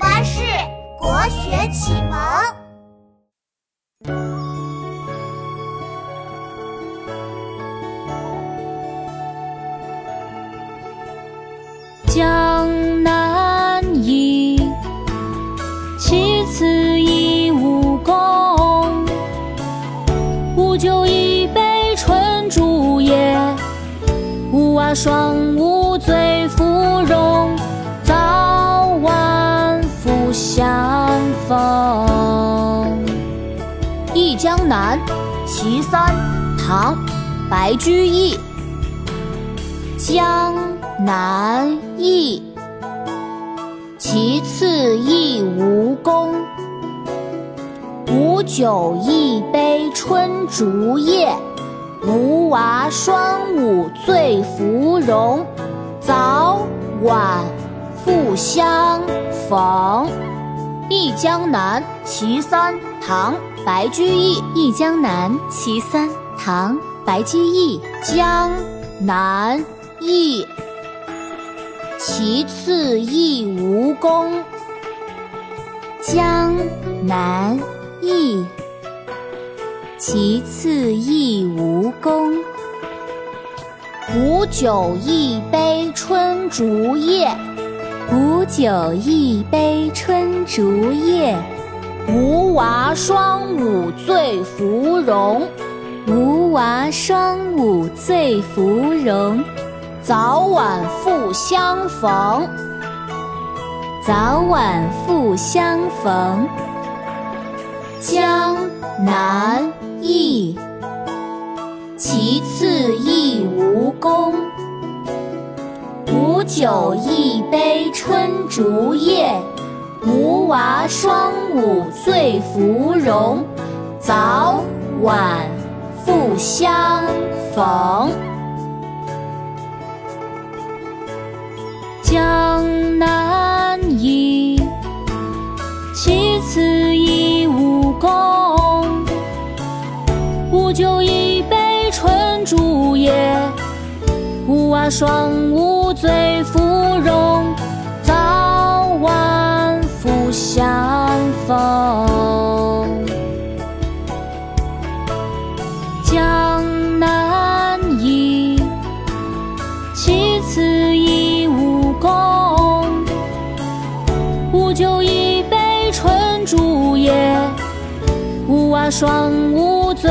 巴士国学启蒙。江南忆，其次忆吴宫。吴酒一杯春竹叶，吴娃双舞醉芙蓉。早相逢。《忆江南·其三》唐·白居易。江南忆，其次忆吴宫。吴酒一杯春竹叶，吴娃双舞醉芙蓉。早晚复相逢。《忆江南·其三》唐·白居易。《忆江南·其三》唐·白居易。江南忆，其次忆吴宫。江南忆，其次忆吴宫。吴酒一杯春竹叶，吴酒一杯春竹叶。吴娃双舞醉芙蓉，吴娃双舞醉芙蓉。早晚复相逢，早晚复相逢。江南忆，其次忆吴宫。酒一杯春竹叶，吴娃双舞醉芙蓉。早晚复相逢。吴娃双舞醉芙蓉。早晚复相逢。江南忆，其次忆吴宫。吴酒一杯春竹叶，吴娃双舞醉